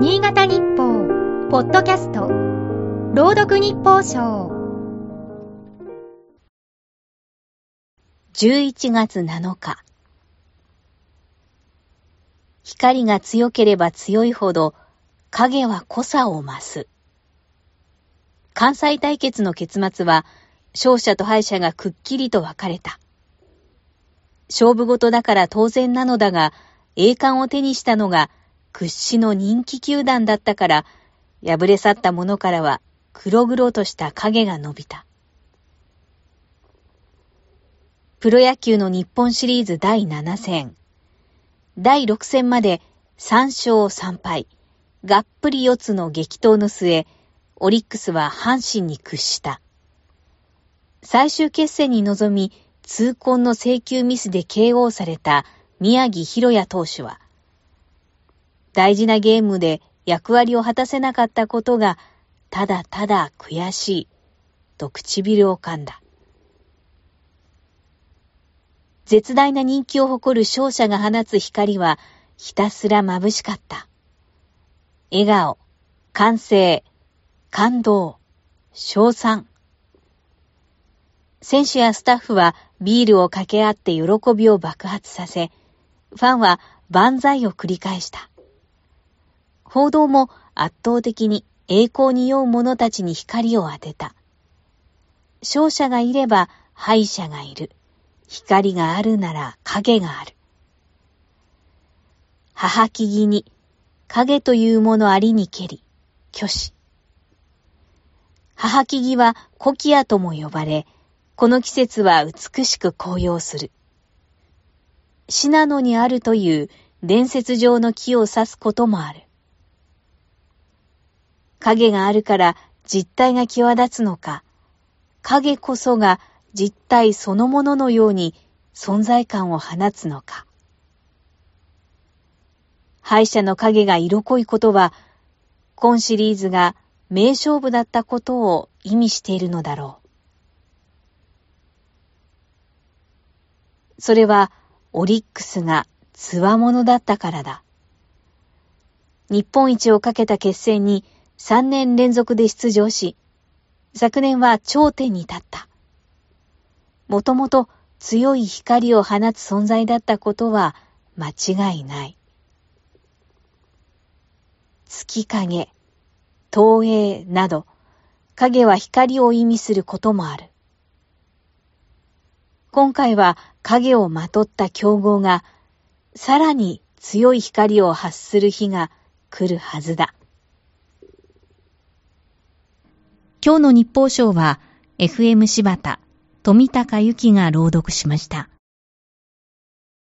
新潟日報、ポッドキャスト、朗読日報賞。11月7日。光が強ければ強いほど影は濃さを増す。関西対決の結末は勝者と敗者がくっきりと分かれた。勝負事だから当然なのだが、栄冠を手にしたのが屈指の人気球団だったから、敗れ去った者からは黒々とした影が伸びた。プロ野球の日本シリーズ第7戦。第6戦まで3勝3敗、がっぷり四つの激闘の末、オリックスは阪神に屈した。最終決戦に臨み、痛恨の請求ミスで KO された宮城博也投手は、大事なゲームで役割を果たせなかったことが、ただただ悔しい、と唇を噛んだ。絶大な人気を誇る勝者が放つ光は、ひたすら眩しかった。笑顔、歓声、感動、賞賛。選手やスタッフはビールを掛け合って喜びを爆発させ、ファンは万歳を繰り返した。報道も圧倒的に栄光に酔う者たちに光を当てた。勝者がいれば敗者がいる。光があるなら影がある。母木木に影というものありにけり、虚子。母木木はコキアとも呼ばれ、この季節は美しく紅葉する。信濃にあるという伝説上の木を指すこともある。影があるから実体が際立つのか、影こそが実体そのもののように存在感を放つのか。敗者の影が色濃いことは、今シリーズが名勝負だったことを意味しているのだろう。それはオリックスが強者だったからだ。日本一をかけた決戦に3年連続で出場し、昨年は頂点に立った。もともと強い光を放つ存在だったことは間違いない。月影、東映など、影は光を意味することもある。今回は影をまとった競合が、さらに強い光を発する日が来るはずだ。今日の日報賞は、FM 柴田、富高由紀が朗読しました。